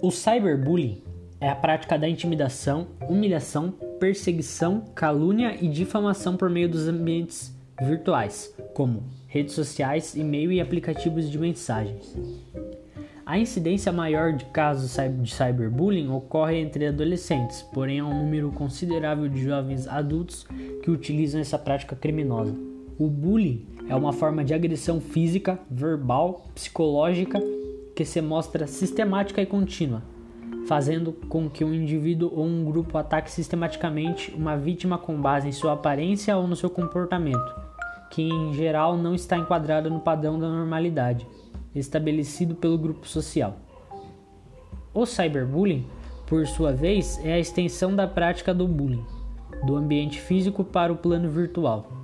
O cyberbullying é a prática da intimidação, humilhação, perseguição, calúnia e difamação por meio dos ambientes virtuais, como redes sociais, e-mail e aplicativos de mensagens. A incidência maior de casos de cyberbullying ocorre entre adolescentes, porém há um número considerável de jovens adultos que utilizam essa prática criminosa. O bullying é uma forma de agressão física, verbal, psicológica que se mostra sistemática e contínua, fazendo com que um indivíduo ou um grupo ataque sistematicamente uma vítima com base em sua aparência ou no seu comportamento, que em geral não está enquadrado no padrão da normalidade estabelecido pelo grupo social. O cyberbullying, por sua vez, é a extensão da prática do bullying, do ambiente físico para o plano virtual.